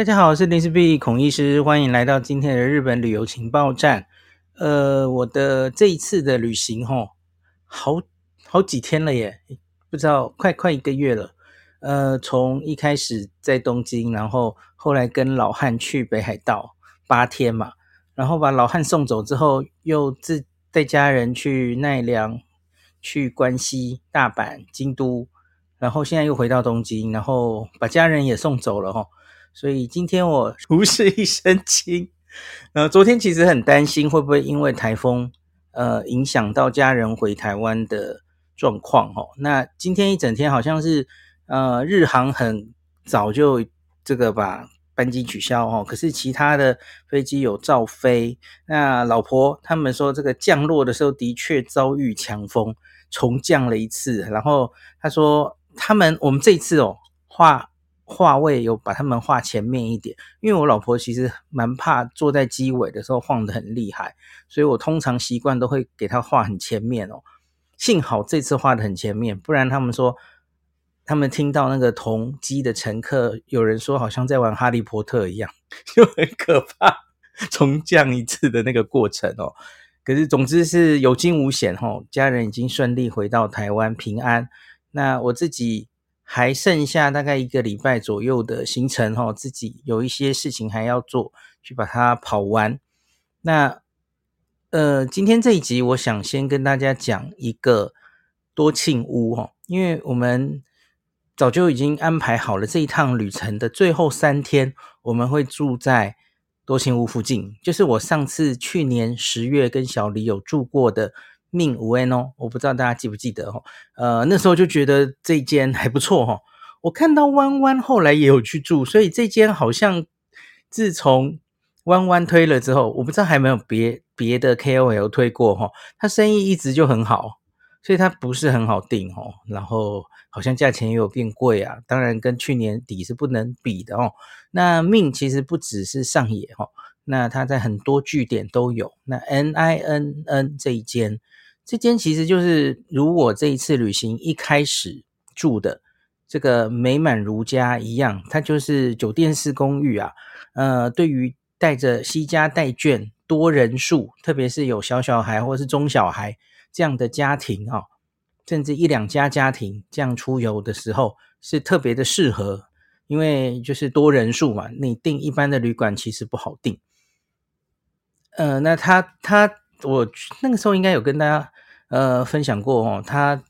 大家好，我是林氏璧孔医师，欢迎来到今天的日本旅游情报站。呃，我的这一次的旅行，吼，好好几天了耶，不知道快快一个月了。呃，从一开始在东京，然后后来跟老汉去北海道八天嘛，然后把老汉送走之后，又自带家人去奈良、去关西、大阪、京都，然后现在又回到东京，然后把家人也送走了，吼。所以今天我如是一身轻，呃，昨天其实很担心会不会因为台风，呃，影响到家人回台湾的状况哦。那今天一整天好像是，呃，日航很早就这个把班机取消哦，可是其他的飞机有照飞。那老婆他们说这个降落的时候的确遭遇强风，重降了一次。然后他说他们我们这一次哦画。画位有把他们画前面一点，因为我老婆其实蛮怕坐在机尾的时候晃得很厉害，所以我通常习惯都会给她画很前面哦。幸好这次画得很前面，不然他们说他们听到那个同机的乘客有人说好像在玩哈利波特一样，就很可怕，重降一次的那个过程哦。可是总之是有惊无险哦，家人已经顺利回到台湾平安。那我自己。还剩下大概一个礼拜左右的行程哈，自己有一些事情还要做，去把它跑完。那呃，今天这一集我想先跟大家讲一个多庆屋哈，因为我们早就已经安排好了这一趟旅程的最后三天，我们会住在多庆屋附近，就是我上次去年十月跟小黎有住过的。命五恩哦，我不知道大家记不记得哦。呃，那时候就觉得这间还不错哈。我看到弯弯后来也有去住，所以这间好像自从弯弯推了之后，我不知道还没有别别的 KOL 推过哈。他生意一直就很好，所以他不是很好订哦。然后好像价钱也有变贵啊，当然跟去年底是不能比的哦。那命其实不只是上野哈，那他在很多据点都有。那 NINN 这一间。这间其实就是如我这一次旅行一开始住的这个美满如家一样，它就是酒店式公寓啊。呃，对于带着西家带眷多人数，特别是有小小孩或是中小孩这样的家庭啊，甚至一两家家庭这样出游的时候，是特别的适合，因为就是多人数嘛，你订一般的旅馆其实不好订。呃，那他他我那个时候应该有跟大家。呃，分享过哦，他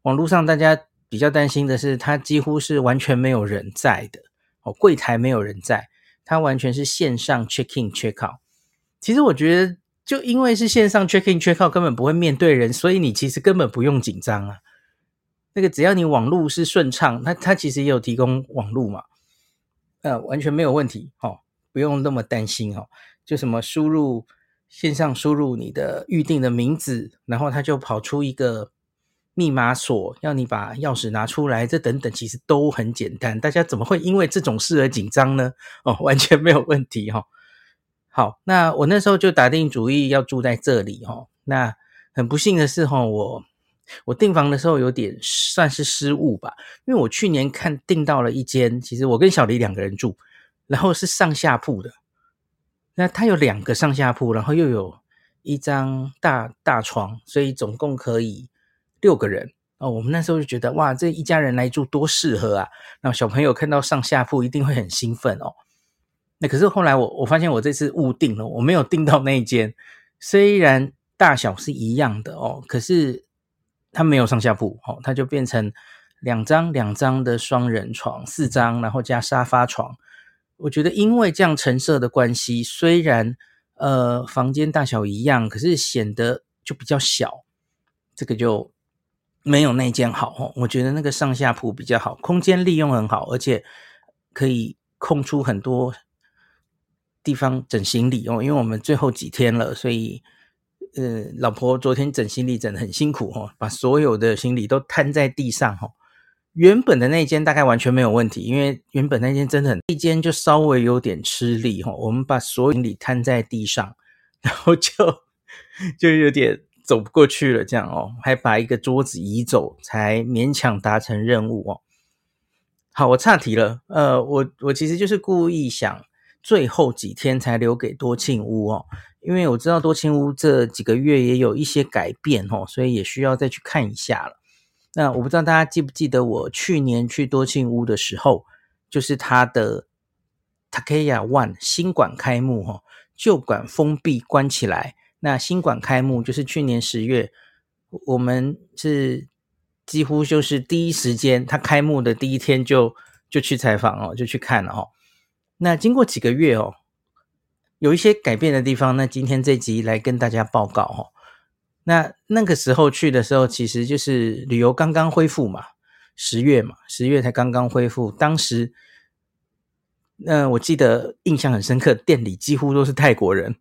网络上大家比较担心的是，他几乎是完全没有人在的哦，柜台没有人在，他完全是线上 check in check out。其实我觉得，就因为是线上 check in check out，根本不会面对人，所以你其实根本不用紧张啊。那个只要你网络是顺畅，他他其实也有提供网络嘛，呃，完全没有问题哦，不用那么担心哦，就什么输入。线上输入你的预定的名字，然后他就跑出一个密码锁，要你把钥匙拿出来，这等等其实都很简单。大家怎么会因为这种事而紧张呢？哦，完全没有问题哈、哦。好，那我那时候就打定主意要住在这里哈、哦。那很不幸的是哈、哦，我我订房的时候有点算是失误吧，因为我去年看订到了一间，其实我跟小黎两个人住，然后是上下铺的。那它有两个上下铺，然后又有一张大大床，所以总共可以六个人哦。我们那时候就觉得哇，这一家人来住多适合啊！那小朋友看到上下铺一定会很兴奋哦。那可是后来我我发现我这次误订了，我没有订到那一间，虽然大小是一样的哦，可是它没有上下铺哦，它就变成两张两张的双人床，四张，然后加沙发床。我觉得，因为这样陈设的关系，虽然呃房间大小一样，可是显得就比较小，这个就没有那间好哦。我觉得那个上下铺比较好，空间利用很好，而且可以空出很多地方整行李哦。因为我们最后几天了，所以呃，老婆昨天整行李整得很辛苦哦，把所有的行李都摊在地上哦。原本的那间大概完全没有问题，因为原本那间真的很，一间就稍微有点吃力哈。我们把所有行李摊在地上，然后就 就有点走不过去了，这样哦，还把一个桌子移走，才勉强达成任务哦。好，我岔题了。呃，我我其实就是故意想最后几天才留给多庆屋哦，因为我知道多庆屋这几个月也有一些改变哦，所以也需要再去看一下了。那我不知道大家记不记得我去年去多庆屋的时候，就是它的 Takeya One 新馆开幕哈，旧馆封闭关起来，那新馆开幕就是去年十月，我们是。几乎就是第一时间，他开幕的第一天就就去采访哦，就去看了哦。那经过几个月哦，有一些改变的地方，那今天这集来跟大家报告哦。那那个时候去的时候，其实就是旅游刚刚恢复嘛，十月嘛，十月才刚刚恢复。当时，那我记得印象很深刻，店里几乎都是泰国人，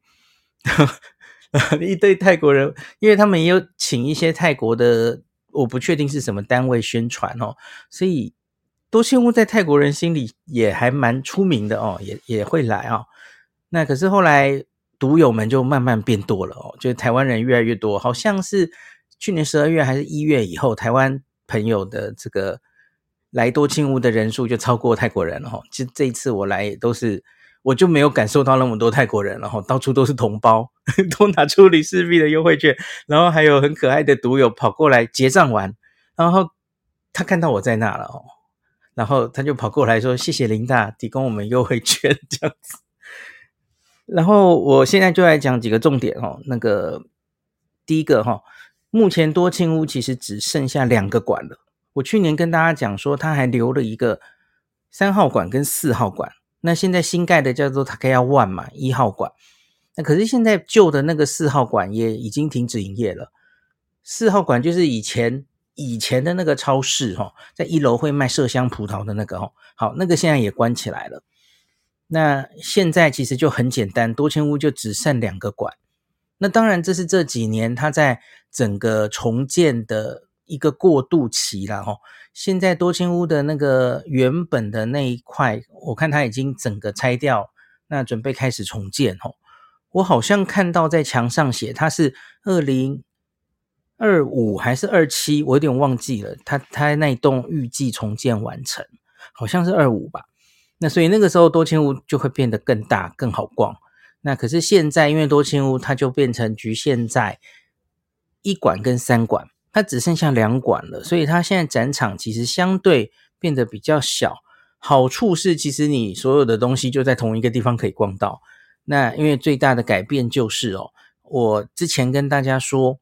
一堆泰国人，因为他们也有请一些泰国的。我不确定是什么单位宣传哦，所以多庆屋在泰国人心里也还蛮出名的哦，也也会来哦。那可是后来独友们就慢慢变多了哦，就台湾人越来越多，好像是去年十二月还是一月以后，台湾朋友的这个来多庆屋的人数就超过泰国人了哦。其实这一次我来也都是。我就没有感受到那么多泰国人，然后到处都是同胞，都拿出里斯币的优惠券，然后还有很可爱的独友跑过来结账完，然后他看到我在那了哦，然后他就跑过来说：“谢谢林大提供我们优惠券 这样子。”然后我现在就来讲几个重点哦，那个第一个哈，目前多庆屋其实只剩下两个馆了。我去年跟大家讲说，他还留了一个三号馆跟四号馆。那现在新盖的叫做 Takaya One 嘛，一号馆。那可是现在旧的那个四号馆也已经停止营业了。四号馆就是以前以前的那个超市哈，在一楼会卖麝香葡萄的那个哦。好，那个现在也关起来了。那现在其实就很简单，多庆屋就只剩两个馆。那当然这是这几年它在整个重建的一个过渡期了哈。现在多庆屋的那个原本的那一块，我看它已经整个拆掉，那准备开始重建哦。我好像看到在墙上写它是二零二五还是二七，我有点忘记了。它它那一栋预计重建完成，好像是二五吧。那所以那个时候多庆屋就会变得更大更好逛。那可是现在因为多庆屋它就变成局限在一馆跟三馆。它只剩下两馆了，所以它现在展场其实相对变得比较小。好处是，其实你所有的东西就在同一个地方可以逛到。那因为最大的改变就是哦，我之前跟大家说，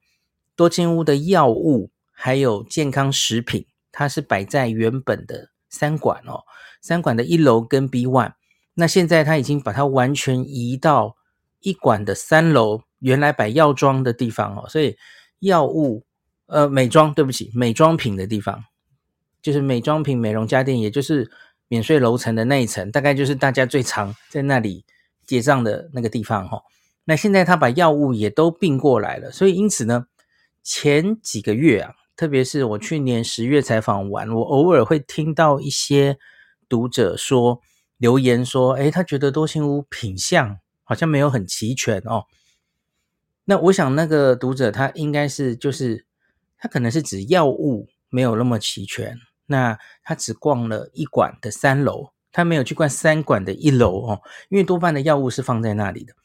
多庆屋的药物还有健康食品，它是摆在原本的三馆哦，三馆的一楼跟 B one。那现在他已经把它完全移到一馆的三楼，原来摆药妆的地方哦，所以药物。呃，美妆，对不起，美妆品的地方，就是美妆品、美容家电，也就是免税楼层的那一层，大概就是大家最常在那里结账的那个地方哈。那现在他把药物也都并过来了，所以因此呢，前几个月啊，特别是我去年十月采访完，我偶尔会听到一些读者说留言说，诶，他觉得多庆屋品项好像没有很齐全哦。那我想那个读者他应该是就是。他可能是指药物没有那么齐全，那他只逛了一馆的三楼，他没有去逛三馆的一楼哦，因为多半的药物是放在那里的。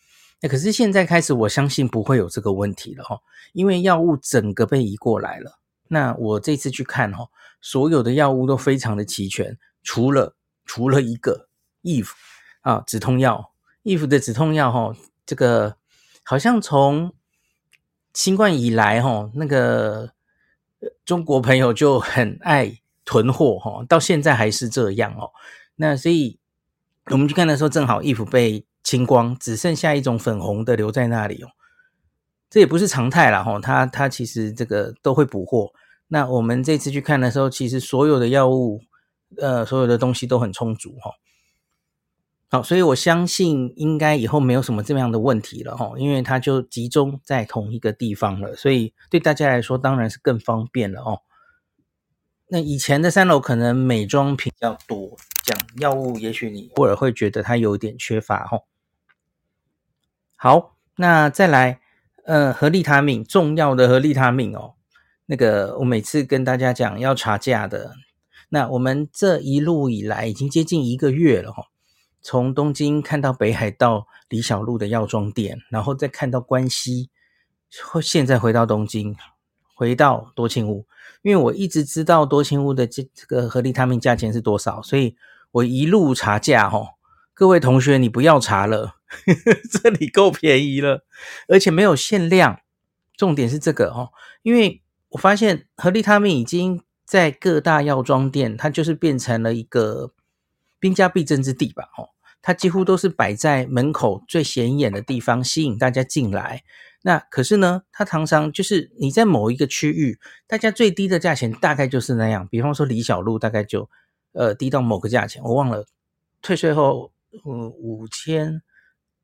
那可是现在开始，我相信不会有这个问题了哈，因为药物整个被移过来了。那我这次去看哈，所有的药物都非常的齐全，除了除了一个 if 啊止痛药 if 的止痛药哈，这个好像从新冠以来哈那个。中国朋友就很爱囤货哈，到现在还是这样哦。那所以我们去看的时候，正好 if 被清光，只剩下一种粉红的留在那里哦。这也不是常态啦哈，他他其实这个都会补货。那我们这次去看的时候，其实所有的药物，呃，所有的东西都很充足哈。好，所以我相信应该以后没有什么这样的问题了哈，因为它就集中在同一个地方了，所以对大家来说当然是更方便了哦。那以前的三楼可能美妆品比较多，讲药物也许你偶尔会觉得它有点缺乏哈。好，那再来，呃，合利他命，重要的合利他命哦，那个我每次跟大家讲要查价的。那我们这一路以来已经接近一个月了哈，从东京看到北海道李小璐的药妆店，然后再看到关西，现在回到东京，回到多庆屋，因为我一直知道多庆屋的这这个合利他命价钱是多少，所以我一路查价哈。各位同学，你不要查了，这里够便宜了，而且没有限量。重点是这个哦，因为我发现合利他命已经。在各大药妆店，它就是变成了一个兵家必争之地吧？哦，它几乎都是摆在门口最显眼的地方，吸引大家进来。那可是呢，它常常就是你在某一个区域，大家最低的价钱大概就是那样。比方说李小璐，大概就呃低到某个价钱，我忘了，退税后嗯五千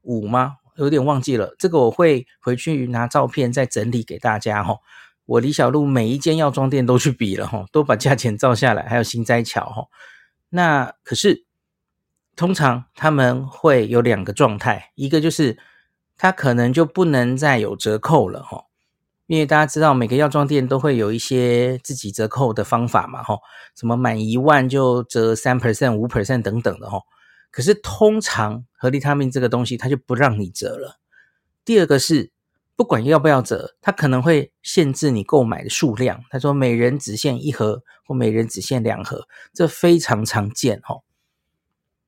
五吗？有点忘记了。这个我会回去拿照片再整理给大家哈。我李小璐每一间药妆店都去比了哈，都把价钱照下来，还有心斋桥哈。那可是通常他们会有两个状态，一个就是他可能就不能再有折扣了哈，因为大家知道每个药妆店都会有一些自己折扣的方法嘛哈，什么满一万就折三 percent、五 percent 等等的哈。可是通常合利他命这个东西，它就不让你折了。第二个是。不管要不要折，他可能会限制你购买的数量。他说每人只限一盒，或每人只限两盒，这非常常见哦。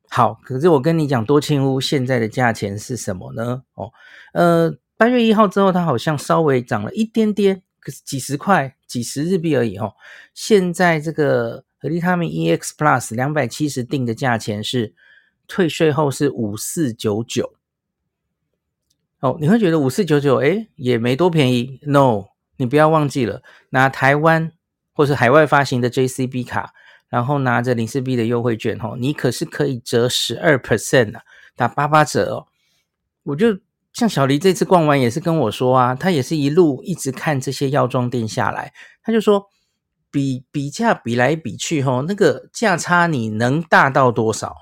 好，可是我跟你讲，多庆屋现在的价钱是什么呢？哦，呃，八月一号之后，它好像稍微涨了一点点，可是几十块、几十日币而已哦。现在这个和利他命 EX Plus 两百七十定的价钱是退税后是五四九九。哦，你会觉得五四九九，诶，也没多便宜。No，你不要忘记了，拿台湾或是海外发行的 JCB 卡，然后拿着零四 B 的优惠券，哦，你可是可以折十二 percent 啊，打八八折哦。我就像小黎这次逛完也是跟我说啊，他也是一路一直看这些药妆店下来，他就说比比价比来比去，吼，那个价差你能大到多少？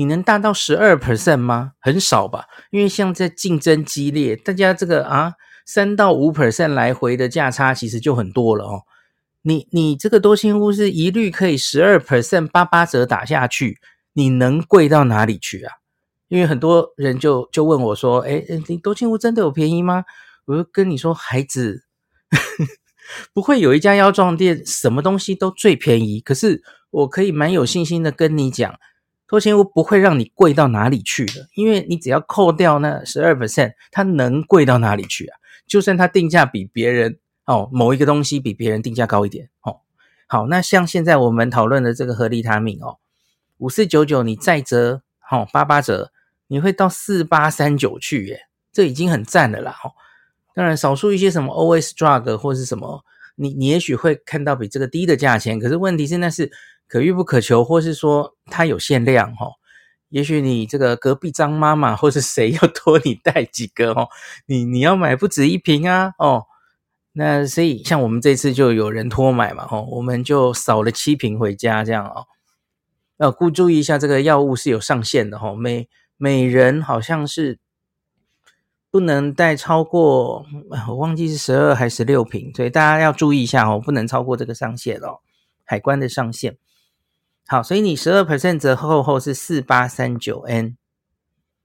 你能大到十二 percent 吗？很少吧，因为像在竞争激烈，大家这个啊三到五 percent 来回的价差其实就很多了哦。你你这个多庆屋是一律可以十二 percent 八八折打下去，你能贵到哪里去啊？因为很多人就就问我说：“哎，你多庆屋真的有便宜吗？”我就跟你说，孩子，不会有一家药妆店什么东西都最便宜。可是我可以蛮有信心的跟你讲。多庆屋不会让你贵到哪里去的，因为你只要扣掉那十二 percent，它能贵到哪里去啊？就算它定价比别人哦，某一个东西比别人定价高一点哦，好，那像现在我们讨论的这个合利他命哦，五四九九你再折哦八八折，你会到四八三九去耶，这已经很赞了啦哦。当然，少数一些什么 OS Drug 或是什么，你你也许会看到比这个低的价钱，可是问题是那是。可遇不可求，或是说它有限量哦，也许你这个隔壁张妈妈或是谁 要托你带几个哦，你你要买不止一瓶啊哦，那所以像我们这次就有人托买嘛吼，我们就扫了七瓶回家这样哦，要顾注意一下这个药物是有上限的吼，每每人好像是不能带超过，我忘记是十二还是十六瓶，所以大家要注意一下哦，不能超过这个上限哦，海关的上限。好，所以你十二 percent 折扣后是四八三九 N，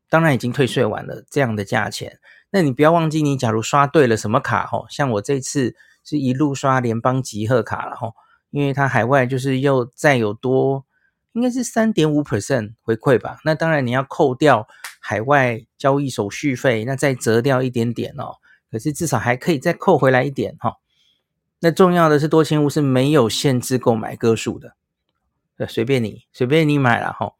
当然已经退税完了这样的价钱。那你不要忘记，你假如刷对了什么卡吼，像我这次是一路刷联邦集贺卡了吼，因为它海外就是又再有多，应该是三点五 percent 回馈吧。那当然你要扣掉海外交易手续费，那再折掉一点点哦。可是至少还可以再扣回来一点哈。那重要的是多庆屋是没有限制购买个数的。呃，随便你，随便你买了哈。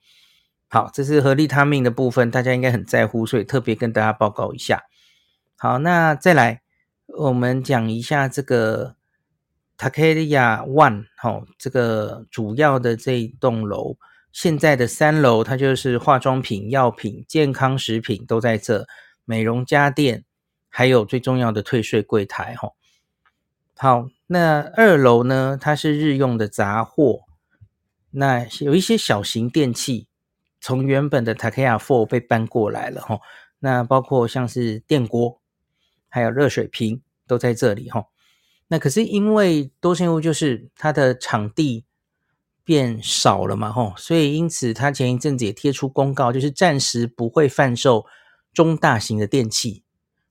好，这是合利他命的部分，大家应该很在乎，所以特别跟大家报告一下。好，那再来，我们讲一下这个 Takeya One，好，这个主要的这一栋楼，现在的三楼它就是化妆品、药品、健康食品都在这，美容家电，还有最重要的退税柜台哈。好，那二楼呢，它是日用的杂货。那有一些小型电器，从原本的 Takeya Four 被搬过来了哈。那包括像是电锅，还有热水瓶都在这里哈。那可是因为多线屋就是它的场地变少了嘛，吼，所以因此它前一阵子也贴出公告，就是暂时不会贩售中大型的电器，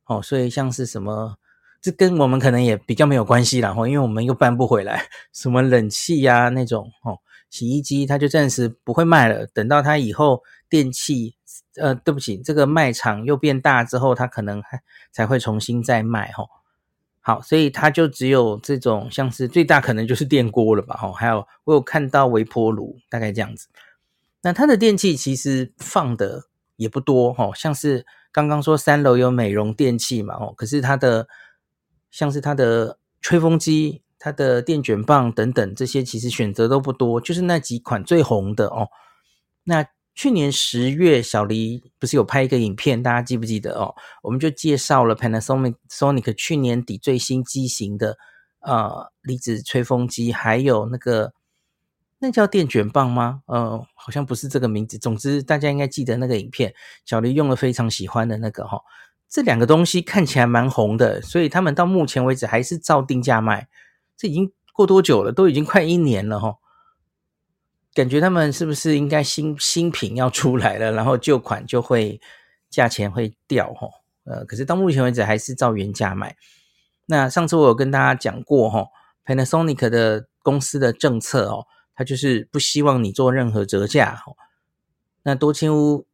哦，所以像是什么，这跟我们可能也比较没有关系啦，吼，因为我们又搬不回来，什么冷气呀那种，哦，洗衣机，它就暂时不会卖了，等到它以后电器，呃，对不起，这个卖场又变大之后，它可能还才会重新再卖，吼。好，所以它就只有这种，像是最大可能就是电锅了吧，吼，还有我有看到微波炉，大概这样子。那它的电器其实放的也不多，吼，像是刚刚说三楼有美容电器嘛，哦，可是它的像是它的吹风机、它的电卷棒等等这些，其实选择都不多，就是那几款最红的哦。那去年十月，小黎不是有拍一个影片，大家记不记得哦？我们就介绍了 Panasonic Sonic 去年底最新机型的呃离子吹风机，还有那个那叫电卷棒吗？呃，好像不是这个名字。总之，大家应该记得那个影片，小黎用了非常喜欢的那个哈、哦。这两个东西看起来蛮红的，所以他们到目前为止还是照定价卖。这已经过多久了？都已经快一年了哈、哦。感觉他们是不是应该新新品要出来了，然后旧款就会价钱会掉齁？呃，可是到目前为止还是照原价卖。那上次我有跟大家讲过齁，Panasonic 的公司的政策哦，它就是不希望你做任何折价齁。那多清屋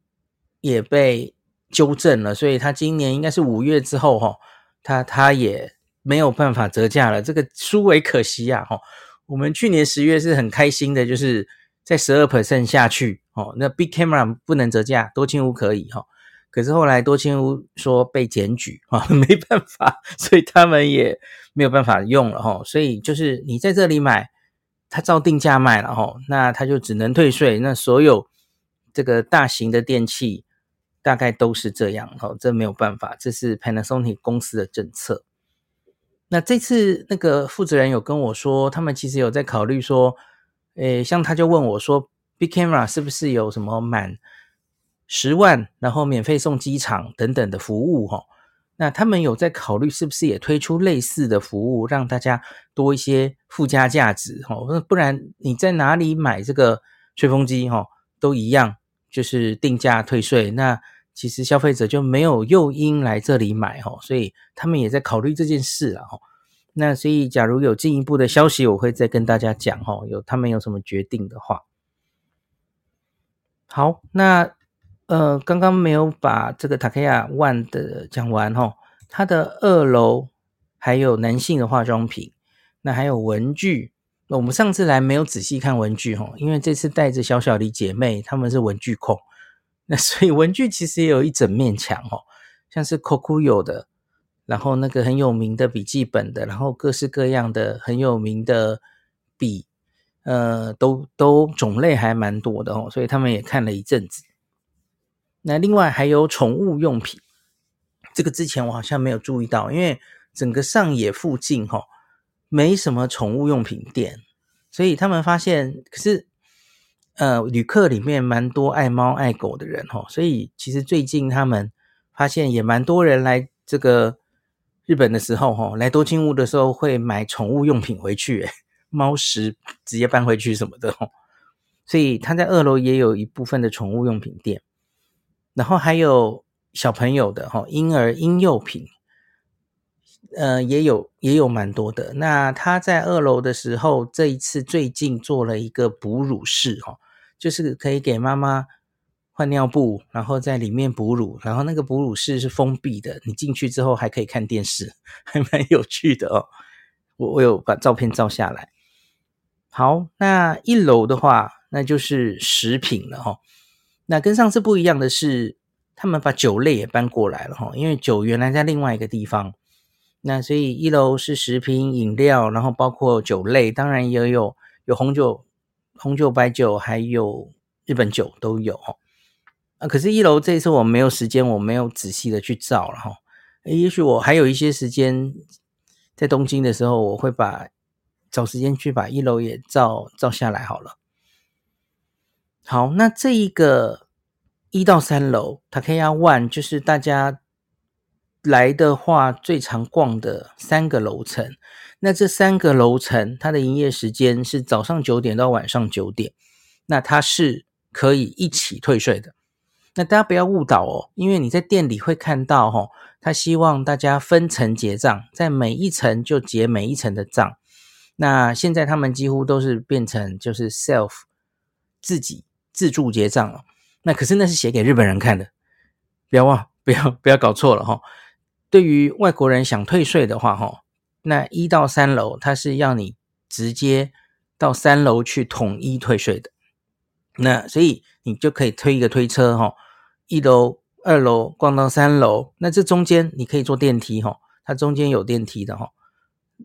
也被纠正了，所以他今年应该是五月之后齁，他他也没有办法折价了，这个殊为可惜啊齁。我们去年十月是很开心的，就是。在十二 percent 下去哦，那 Big Camera 不能折价，多清屋可以哈。可是后来多清屋说被检举啊，没办法，所以他们也没有办法用了哈。所以就是你在这里买，他照定价卖了哈，那他就只能退税。那所有这个大型的电器大概都是这样哈，这没有办法，这是 Panasonic 公司的政策。那这次那个负责人有跟我说，他们其实有在考虑说。诶，像他就问我说，Big Camera 是不是有什么满十万，然后免费送机场等等的服务？哈，那他们有在考虑是不是也推出类似的服务，让大家多一些附加价值？哈，不然你在哪里买这个吹风机？哈，都一样，就是定价退税。那其实消费者就没有诱因来这里买。哈，所以他们也在考虑这件事啊。哈。那所以，假如有进一步的消息，我会再跟大家讲哈。有他们有什么决定的话，好，那呃，刚刚没有把这个塔克亚万的讲完哈。它的二楼还有男性的化妆品，那还有文具。那我们上次来没有仔细看文具哈，因为这次带着小小的姐妹，他们是文具控，那所以文具其实也有一整面墙哦，像是 Kokuyo 的。然后那个很有名的笔记本的，然后各式各样的很有名的笔，呃，都都种类还蛮多的哦，所以他们也看了一阵子。那另外还有宠物用品，这个之前我好像没有注意到，因为整个上野附近哈没什么宠物用品店，所以他们发现，可是呃旅客里面蛮多爱猫爱狗的人哈，所以其实最近他们发现也蛮多人来这个。日本的时候，哈，来多清屋的时候会买宠物用品回去，诶猫食直接搬回去什么的，哈，所以他在二楼也有一部分的宠物用品店，然后还有小朋友的，哈，婴儿婴幼品，呃，也有也有蛮多的。那他在二楼的时候，这一次最近做了一个哺乳室，哈，就是可以给妈妈。换尿布，然后在里面哺乳，然后那个哺乳室是封闭的，你进去之后还可以看电视，还蛮有趣的哦。我我有把照片照下来。好，那一楼的话，那就是食品了哈。那跟上次不一样的是，他们把酒类也搬过来了哈，因为酒原来在另外一个地方，那所以一楼是食品饮料，然后包括酒类，当然也有有红酒、红酒、白酒，还有日本酒都有哈。啊，可是，一楼这一次我没有时间，我没有仔细的去照了哈。也许我还有一些时间，在东京的时候，我会把找时间去把一楼也照照下来好了。好，那这一个一到三楼，Takaya One 就是大家来的话最常逛的三个楼层。那这三个楼层它的营业时间是早上九点到晚上九点，那它是可以一起退税的。那大家不要误导哦，因为你在店里会看到哦，他希望大家分层结账，在每一层就结每一层的账。那现在他们几乎都是变成就是 self 自己自助结账了。那可是那是写给日本人看的，不要忘，不要不要搞错了哈。对于外国人想退税的话哈，那一到三楼他是要你直接到三楼去统一退税的。那所以你就可以推一个推车哈，一楼、二楼逛到三楼，那这中间你可以坐电梯哈，它中间有电梯的哈。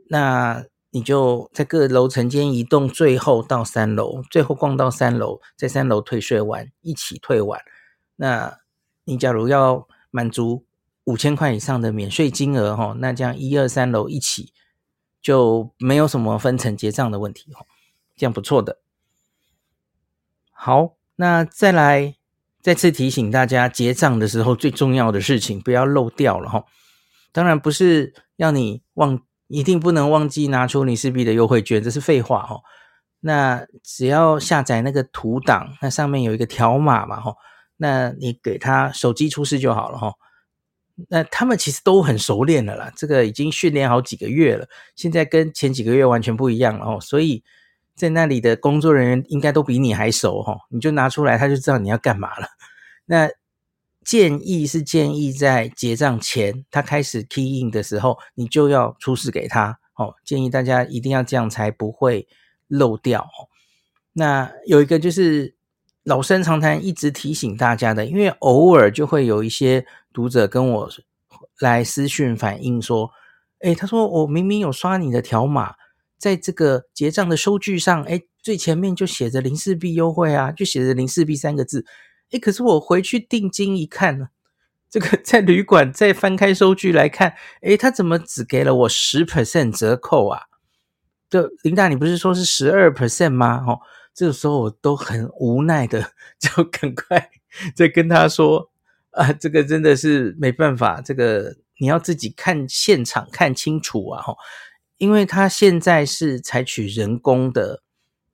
那你就在各楼层间移动，最后到三楼，最后逛到三楼，在三楼退税完一起退完。那你假如要满足五千块以上的免税金额哈，那这样一二三楼一起就没有什么分层结账的问题哈，这样不错的。好，那再来再次提醒大家，结账的时候最重要的事情不要漏掉了哈。当然不是要你忘。一定不能忘记拿出你四币的优惠券，这是废话哦。那只要下载那个图档，那上面有一个条码嘛，吼，那你给他手机出示就好了，吼。那他们其实都很熟练了啦，这个已经训练好几个月了，现在跟前几个月完全不一样了哦。所以在那里的工作人员应该都比你还熟，吼，你就拿出来，他就知道你要干嘛了。那。建议是建议在结账前，他开始 key in 的时候，你就要出示给他。哦，建议大家一定要这样，才不会漏掉。哦，那有一个就是老生常谈，一直提醒大家的，因为偶尔就会有一些读者跟我来私讯反映说，诶，他说我明明有刷你的条码，在这个结账的收据上，诶，最前面就写着林氏璧优惠啊，就写着林氏璧三个字。诶，可是我回去定金一看呢，这个在旅馆再翻开收据来看，诶，他怎么只给了我十 percent 折扣啊？就琳达，你不是说是十二 percent 吗？哦，这个时候我都很无奈的，就赶快再跟他说啊，这个真的是没办法，这个你要自己看现场看清楚啊，吼，因为他现在是采取人工的，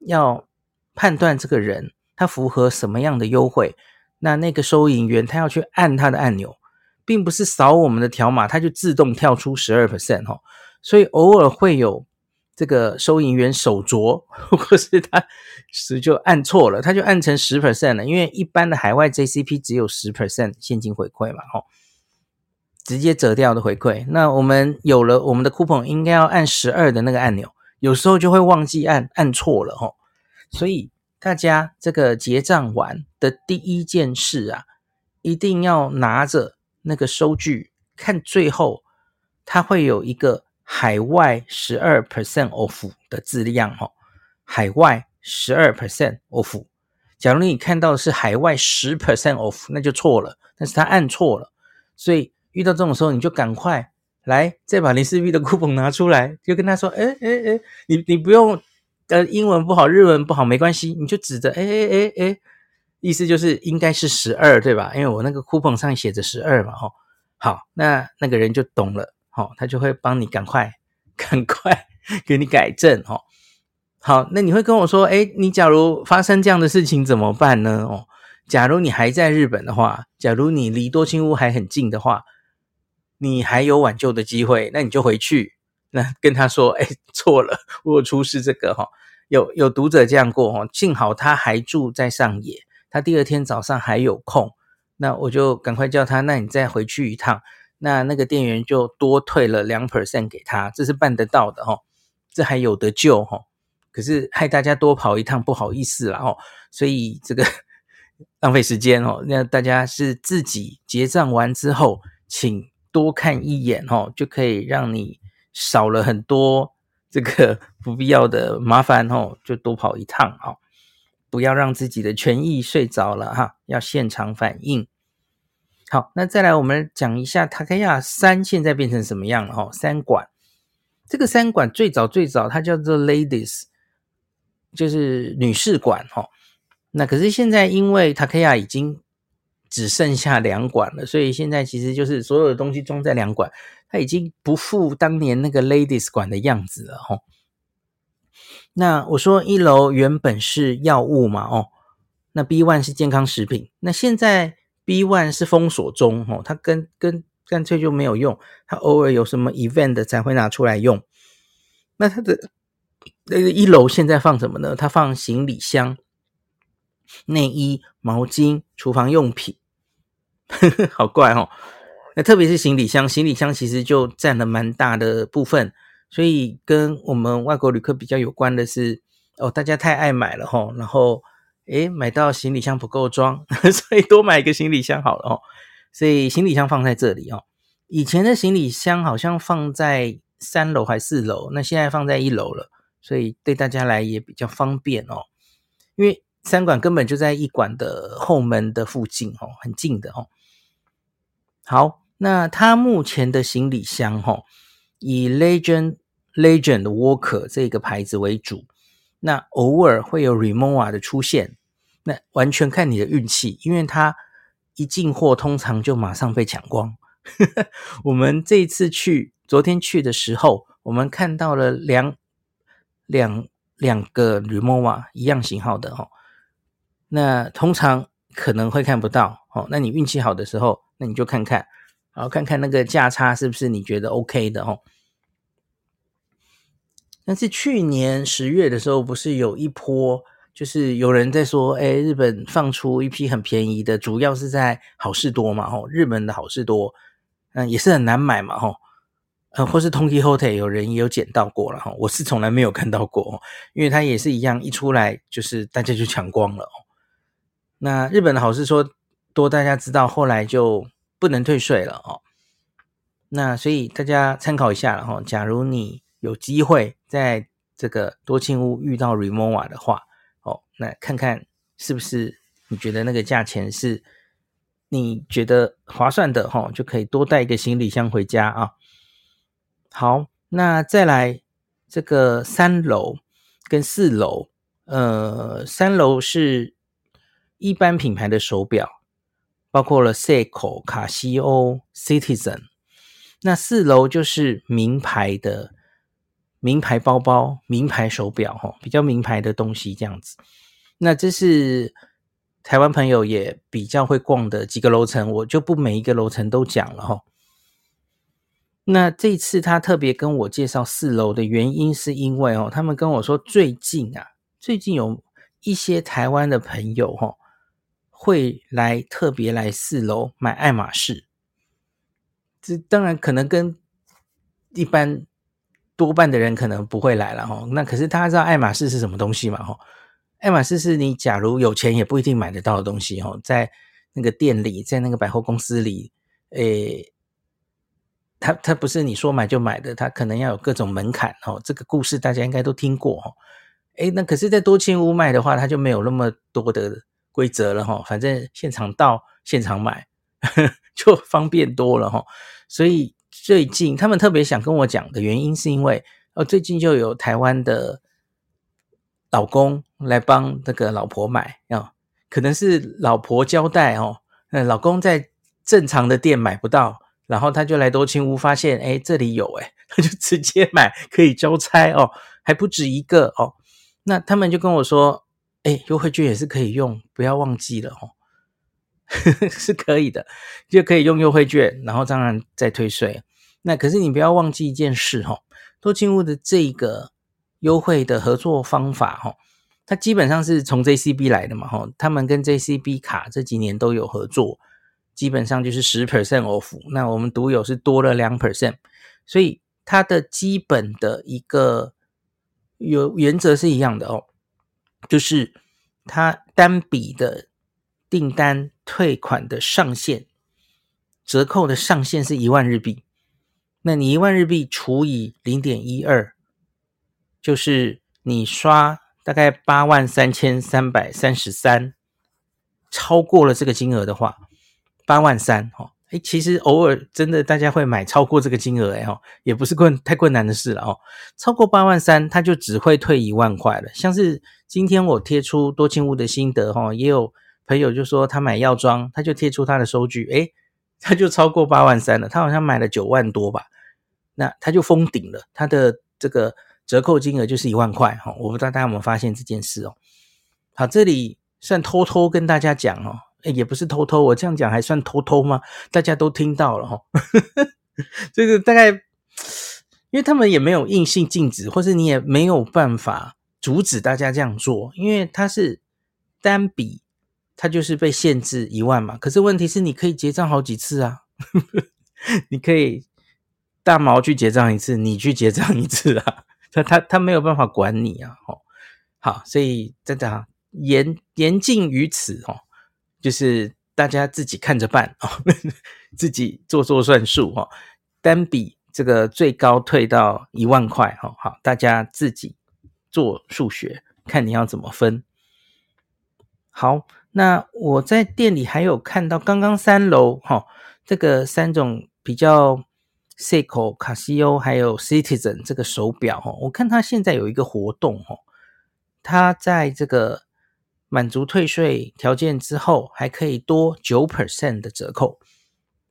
要判断这个人。他符合什么样的优惠？那那个收银员他要去按他的按钮，并不是扫我们的条码，它就自动跳出十二 percent 哦。所以偶尔会有这个收银员手镯，或是他是就按错了，他就按成十 percent 了。因为一般的海外 JCP 只有十 percent 现金回馈嘛，吼，直接折掉的回馈。那我们有了我们的 coupon，应该要按十二的那个按钮，有时候就会忘记按，按错了，吼，所以。大家这个结账完的第一件事啊，一定要拿着那个收据看最后，它会有一个海外十二 percent of 的字样哦。海外十二 percent of。假如你看到的是海外十 percent of，那就错了，但是他按错了。所以遇到这种时候，你就赶快来再把林氏璧的 coupon 拿出来，就跟他说：“哎哎哎，你你不用。”呃，英文不好，日文不好，没关系，你就指着，哎哎哎哎，意思就是应该是十二，对吧？因为我那个 coupon 上写着十二嘛，哦，好，那那个人就懂了，好，他就会帮你赶快赶快给你改正，吼，好，那你会跟我说，哎，你假如发生这样的事情怎么办呢？哦，假如你还在日本的话，假如你离多清屋还很近的话，你还有挽救的机会，那你就回去。那跟他说，哎，错了，我出示这个哈，有有读者这样过哈，幸好他还住在上野，他第二天早上还有空，那我就赶快叫他，那你再回去一趟，那那个店员就多退了两 percent 给他，这是办得到的哈，这还有得救哈，可是害大家多跑一趟，不好意思了哈，所以这个 浪费时间哦，那大家是自己结账完之后，请多看一眼哈，就可以让你。少了很多这个 不必要的麻烦哦，就多跑一趟哦，不要让自己的权益睡着了哈，要现场反应。好，那再来我们讲一下 Takaya 三现在变成什么样了哈？三馆这个三馆最早最早它叫做 Ladies，就是女士馆哈。那可是现在因为 Takaya 已经只剩下两馆了，所以现在其实就是所有的东西装在两馆，它已经不复当年那个 Ladies 馆的样子了吼。那我说一楼原本是药物嘛，哦，那 B one 是健康食品，那现在 B one 是封锁中，哦，它跟跟干脆就没有用，它偶尔有什么 event 才会拿出来用。那它的那个一楼现在放什么呢？它放行李箱、内衣、毛巾、厨房用品。好怪哦！那特别是行李箱，行李箱其实就占了蛮大的部分，所以跟我们外国旅客比较有关的是，哦，大家太爱买了吼，然后诶，买到行李箱不够装，所以多买一个行李箱好了哦。所以行李箱放在这里哦。以前的行李箱好像放在三楼还四楼，那现在放在一楼了，所以对大家来也比较方便哦。因为三馆根本就在一馆的后门的附近哦，很近的哦。好，那他目前的行李箱哈，以 Legend Legend Walker 这个牌子为主，那偶尔会有 Rimowa 的出现，那完全看你的运气，因为它一进货通常就马上被抢光。我们这一次去，昨天去的时候，我们看到了两两两个 Rimowa 一样型号的哈，那通常可能会看不到哦，那你运气好的时候。那你就看看，然后看看那个价差是不是你觉得 OK 的哦。但是去年十月的时候，不是有一波，就是有人在说，哎，日本放出一批很便宜的，主要是在好事多嘛，吼，日本的好事多，嗯，也是很难买嘛，吼，呃，或是 Donkey Hotel 有人也有捡到过了，哈，我是从来没有看到过，因为它也是一样，一出来就是大家就抢光了，哦。那日本的好事说多，大家知道，后来就。不能退税了哦，那所以大家参考一下了哈。假如你有机会在这个多庆屋遇到 Remova 的话，那看看是不是你觉得那个价钱是你觉得划算的哈，就可以多带一个行李箱回家啊。好，那再来这个三楼跟四楼，呃，三楼是一般品牌的手表。包括了 Seiko、卡西欧、Citizen，那四楼就是名牌的名牌包包、名牌手表，哈，比较名牌的东西这样子。那这是台湾朋友也比较会逛的几个楼层，我就不每一个楼层都讲了哈。那这次他特别跟我介绍四楼的原因，是因为哦，他们跟我说最近啊，最近有一些台湾的朋友哈。会来特别来四楼买爱马仕，这当然可能跟一般多半的人可能不会来了哈。那可是大家知道爱马仕是什么东西嘛？哈，爱马仕是你假如有钱也不一定买得到的东西哈。在那个店里，在那个百货公司里，诶，它它不是你说买就买的，它可能要有各种门槛哦。这个故事大家应该都听过哈。诶，那可是，在多庆屋卖的话，它就没有那么多的。规则了哈，反正现场到现场买 就方便多了哈。所以最近他们特别想跟我讲的原因，是因为哦，最近就有台湾的老公来帮那个老婆买啊，可能是老婆交代哦，那老公在正常的店买不到，然后他就来多庆屋发现，哎，这里有哎，他就直接买，可以交差哦，还不止一个哦。那他们就跟我说。哎，优惠券也是可以用，不要忘记了哦，是可以的，就可以用优惠券，然后当然再退税。那可是你不要忘记一件事哦，多庆屋的这个优惠的合作方法哈，它基本上是从 JCB 来的嘛哈，他们跟 JCB 卡这几年都有合作，基本上就是十 percent off。那我们独有是多了两 percent，所以它的基本的一个有原则是一样的哦。就是它单笔的订单退款的上限，折扣的上限是一万日币。那你一万日币除以零点一二，就是你刷大概八万三千三百三十三，超过了这个金额的话，八万三哈。哎，其实偶尔真的大家会买超过这个金额，哎哦，也不是困太困难的事了哦。超过八万三，他就只会退一万块了。像是今天我贴出多庆屋的心得哈，也有朋友就说他买药妆，他就贴出他的收据，诶，他就超过八万三了，他好像买了九万多吧，那他就封顶了，他的这个折扣金额就是一万块哈，我不知道大家有没有发现这件事哦。好，这里算偷偷跟大家讲哦，诶，也不是偷偷，我这样讲还算偷偷吗？大家都听到了哈，这个大概因为他们也没有硬性禁止，或是你也没有办法。阻止大家这样做，因为它是单笔，它就是被限制一万嘛。可是问题是，你可以结账好几次啊，你可以大毛去结账一次，你去结账一次啊，他他他没有办法管你啊。哦，好，所以真的言言尽于此哦，就是大家自己看着办哦，自己做做算数哦。单笔这个最高退到一万块哦，好，大家自己。做数学，看你要怎么分。好，那我在店里还有看到刚刚三楼哈、哦，这个三种比较 Seiko、卡西欧还有 Citizen 这个手表哈，我看它现在有一个活动哈，它在这个满足退税条件之后，还可以多九 percent 的折扣。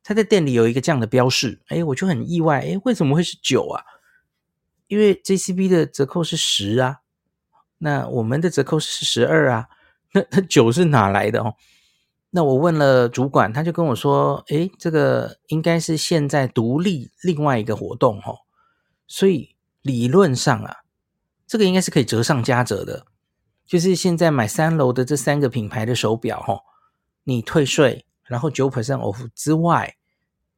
它在店里有一个这样的标示，哎，我就很意外，哎，为什么会是九啊？因为 JCB 的折扣是十啊，那我们的折扣是十二啊，那那九是哪来的哦？那我问了主管，他就跟我说，诶，这个应该是现在独立另外一个活动哦，所以理论上啊，这个应该是可以折上加折的，就是现在买三楼的这三个品牌的手表哦，你退税，然后九 percent off 之外，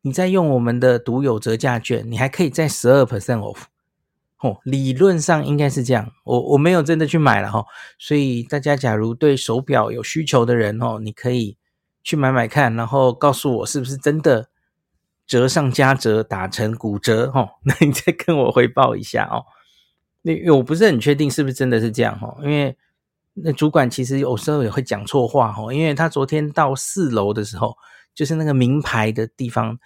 你再用我们的独有折价券，你还可以再十二 percent off。哦，理论上应该是这样，我我没有真的去买了哈，所以大家假如对手表有需求的人哦，你可以去买买看，然后告诉我是不是真的折上加折打成骨折哈，那你再跟我回报一下哦。那我不是很确定是不是真的是这样哈，因为那主管其实有时候也会讲错话哈，因为他昨天到四楼的时候，就是那个名牌的地方。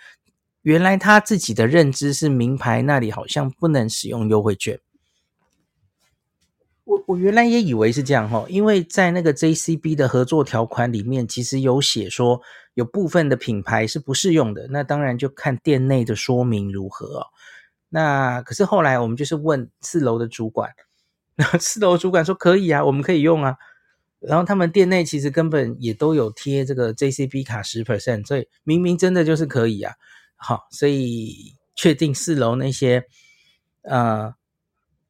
原来他自己的认知是名牌那里好像不能使用优惠券，我我原来也以为是这样哈，因为在那个 JCB 的合作条款里面，其实有写说有部分的品牌是不适用的，那当然就看店内的说明如何哦。那可是后来我们就是问四楼的主管，那四楼主管说可以啊，我们可以用啊。然后他们店内其实根本也都有贴这个 JCB 卡十 percent，所以明明真的就是可以啊。好，所以确定四楼那些呃，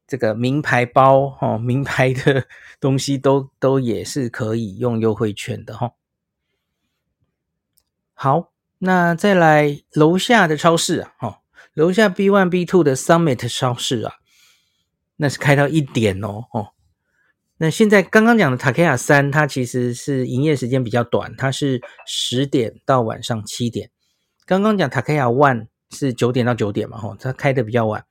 这个名牌包哦，名牌的东西都都也是可以用优惠券的哈、哦。好，那再来楼下的超市啊，哦，楼下 B one B two 的 Summit 超市啊，那是开到一点哦哦。那现在刚刚讲的 Takeya 三，它其实是营业时间比较短，它是十点到晚上七点。刚刚讲 Takeya One 是九点到九点嘛，吼，它开的比较晚，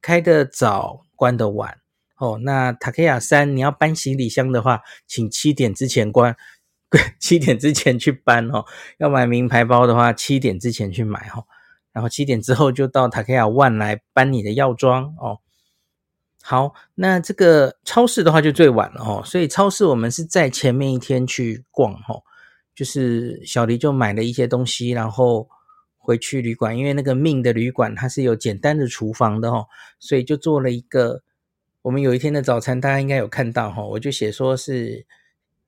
开的早，关的晚，哦，那 Takeya 三你要搬行李箱的话，请七点之前关，七点之前去搬哦。要买名牌包的话，七点之前去买哈，然后七点之后就到 Takeya One 来搬你的药妆哦。好，那这个超市的话就最晚了哦，所以超市我们是在前面一天去逛哈。就是小黎就买了一些东西，然后回去旅馆，因为那个命的旅馆它是有简单的厨房的哦，所以就做了一个。我们有一天的早餐，大家应该有看到哈，我就写说是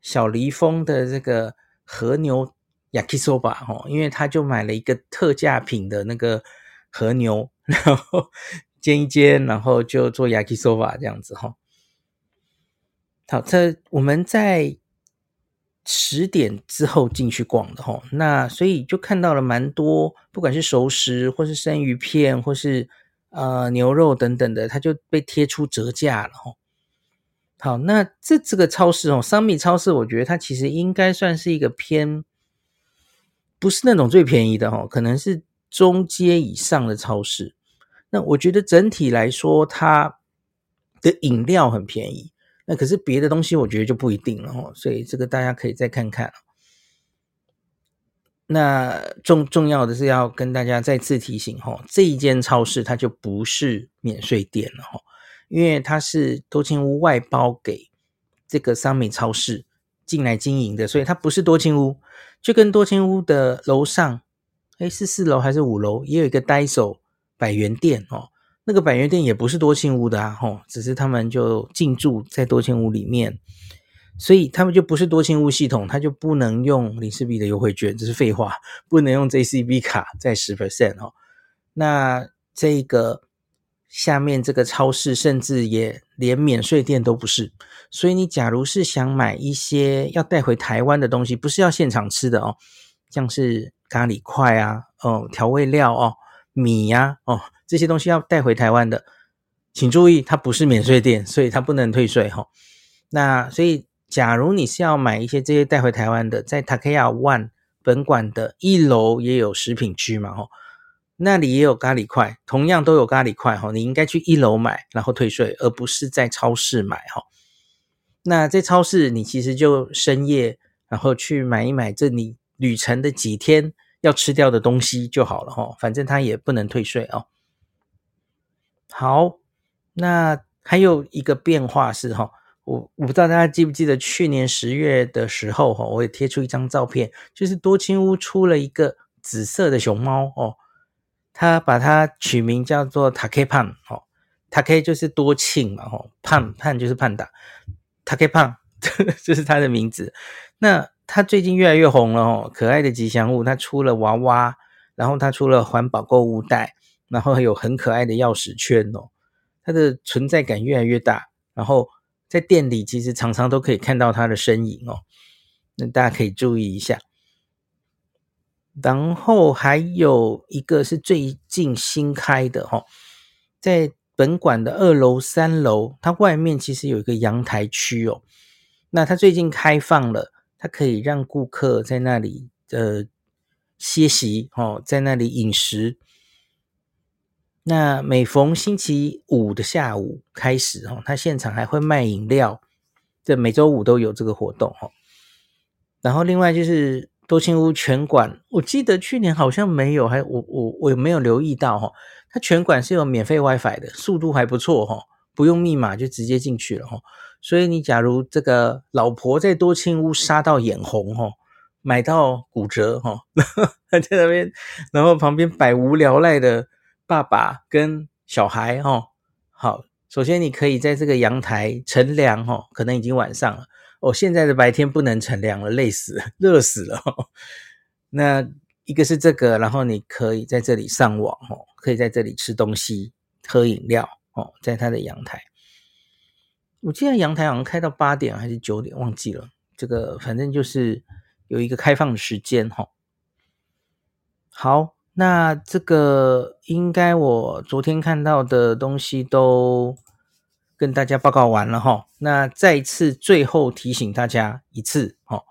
小黎风的这个和牛 yakisoba 哈，因为他就买了一个特价品的那个和牛，然后 煎一煎，然后就做 yakisoba 这样子哈。好，这我们在。十点之后进去逛的齁，那所以就看到了蛮多，不管是熟食或是生鱼片，或是呃牛肉等等的，它就被贴出折价了齁。好，那这这个超市哦，商米超市，我觉得它其实应该算是一个偏，不是那种最便宜的齁，可能是中阶以上的超市。那我觉得整体来说，它的饮料很便宜。那可是别的东西，我觉得就不一定了哦，所以这个大家可以再看看。那重重要的是要跟大家再次提醒哈，这一间超市它就不是免税店了哈，因为它是多清屋外包给这个商美超市进来经营的，所以它不是多庆屋，就跟多庆屋的楼上，诶，是四楼还是五楼，也有一个呆手百元店哦。那个百元店也不是多庆屋的啊，吼，只是他们就进驻在多庆屋里面，所以他们就不是多庆屋系统，他就不能用林氏璧的优惠券，这是废话，不能用 JCB 卡在十 percent 哦。那这个下面这个超市甚至也连免税店都不是，所以你假如是想买一些要带回台湾的东西，不是要现场吃的哦，像是咖喱块啊，哦，调味料哦，米呀，哦。这些东西要带回台湾的，请注意，它不是免税店，所以它不能退税哈。那所以，假如你是要买一些这些带回台湾的，在 Takaya One 本馆的一楼也有食品区嘛哈，那里也有咖喱块，同样都有咖喱块哈，你应该去一楼买，然后退税，而不是在超市买哈。那在超市，你其实就深夜然后去买一买这你旅程的几天要吃掉的东西就好了哈，反正它也不能退税哦。好，那还有一个变化是哈，我我不知道大家记不记得去年十月的时候哈，我也贴出一张照片，就是多亲屋出了一个紫色的熊猫哦，他把它取名叫做 tak Pan 哦，Take 就是多庆嘛哈，Pan Pan 就是潘达，Take Pan 这是他的名字。那他最近越来越红了哦，可爱的吉祥物，他出了娃娃，然后他出了环保购物袋。然后还有很可爱的钥匙圈哦，它的存在感越来越大。然后在店里其实常常都可以看到它的身影哦，那大家可以注意一下。然后还有一个是最近新开的哈，在本馆的二楼、三楼，它外面其实有一个阳台区哦。那它最近开放了，它可以让顾客在那里呃歇息哦，在那里饮食。那每逢星期五的下午开始哈，他现场还会卖饮料，这每周五都有这个活动哈。然后另外就是多清屋全馆，我记得去年好像没有，还我我我有没有留意到哈？它全馆是有免费 WiFi 的，速度还不错哈，不用密码就直接进去了哈。所以你假如这个老婆在多清屋杀到眼红哈，买到骨折哈，还在那边，然后旁边百无聊赖的。爸爸跟小孩哦，好，首先你可以在这个阳台乘凉哦，可能已经晚上了哦，现在的白天不能乘凉了，累死了，热死了。那一个是这个，然后你可以在这里上网哦，可以在这里吃东西、喝饮料哦，在他的阳台。我记得阳台好像开到八点还是九点，忘记了。这个反正就是有一个开放的时间哈。好。那这个应该我昨天看到的东西都跟大家报告完了哈。那再次最后提醒大家一次哈，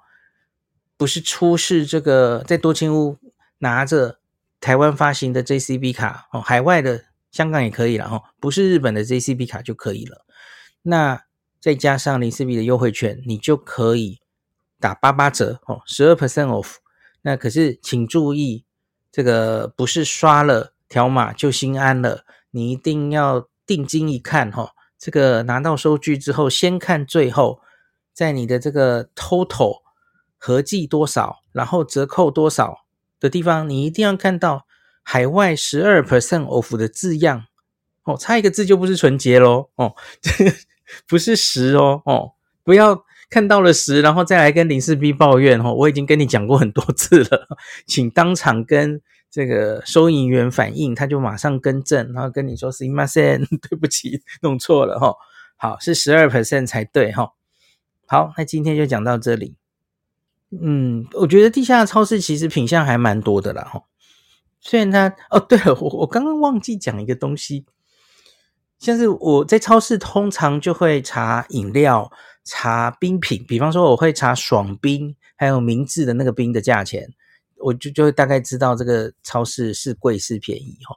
不是出示这个在多清屋拿着台湾发行的 JCB 卡哦，海外的香港也可以了哈，不是日本的 JCB 卡就可以了。那再加上林氏璧的优惠券，你就可以打八八折哦，十二 percent off。那可是请注意。这个不是刷了条码就心安了，你一定要定睛一看哈。这个拿到收据之后，先看最后，在你的这个 total 合计多少，然后折扣多少的地方，你一定要看到海外十二 percent off 的字样哦，差一个字就不是纯洁咯哦，这 个不是十哦哦，不要。看到了十，然后再来跟林氏璧抱怨哈，我已经跟你讲过很多次了，请当场跟这个收银员反映，他就马上更正，然后跟你说すいません，对不起，弄错了哈。好，是十二 percent 才对哈。好，那今天就讲到这里。嗯，我觉得地下的超市其实品项还蛮多的啦哈。虽然它哦，对了，我我刚刚忘记讲一个东西， 像是我在超市通常就会查饮料。查冰品，比方说我会查爽冰，还有明治的那个冰的价钱，我就就会大概知道这个超市是贵是便宜哈。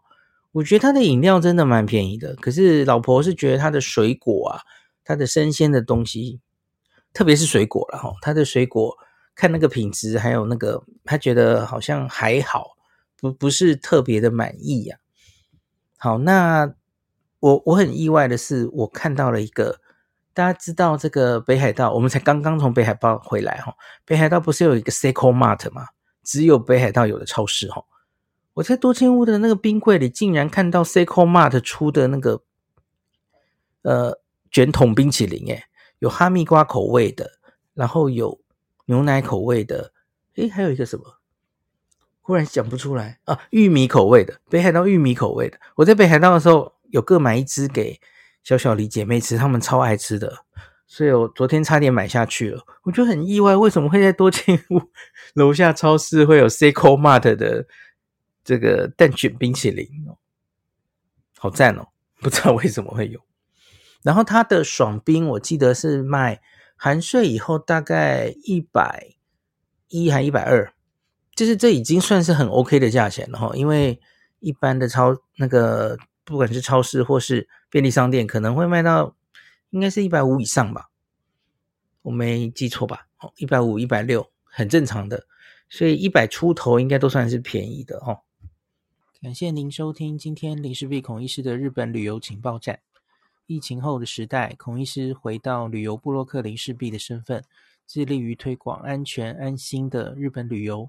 我觉得它的饮料真的蛮便宜的，可是老婆是觉得它的水果啊，它的生鲜的东西，特别是水果了哈，它的水果看那个品质，还有那个他觉得好像还好，不不是特别的满意呀、啊。好，那我我很意外的是，我看到了一个。大家知道这个北海道，我们才刚刚从北海道回来哈。北海道不是有一个 Seiko Mart 吗？只有北海道有的超市哈。我在多千屋的那个冰柜里，竟然看到 Seiko Mart 出的那个呃卷筒冰淇淋，诶，有哈密瓜口味的，然后有牛奶口味的，诶，还有一个什么？忽然想不出来啊，玉米口味的，北海道玉米口味的。我在北海道的时候，有各买一支给。小小李姐妹吃，她们超爱吃的，所以我昨天差点买下去了。我就很意外，为什么会在多千屋 楼下超市会有 Seiko Mart 的这个蛋卷冰淇淋哦，好赞哦！不知道为什么会有。然后它的爽冰，我记得是卖含税以后大概一百一还一百二，就是这已经算是很 OK 的价钱了哈。因为一般的超那个。不管是超市或是便利商店，可能会卖到应该是一百五以上吧，我没记错吧？哦，一百五、一百六，很正常的，所以一百出头应该都算是便宜的哦。感谢您收听今天林氏璧孔医师的日本旅游情报站。疫情后的时代，孔医师回到旅游部落客林氏璧的身份，致力于推广安全安心的日本旅游。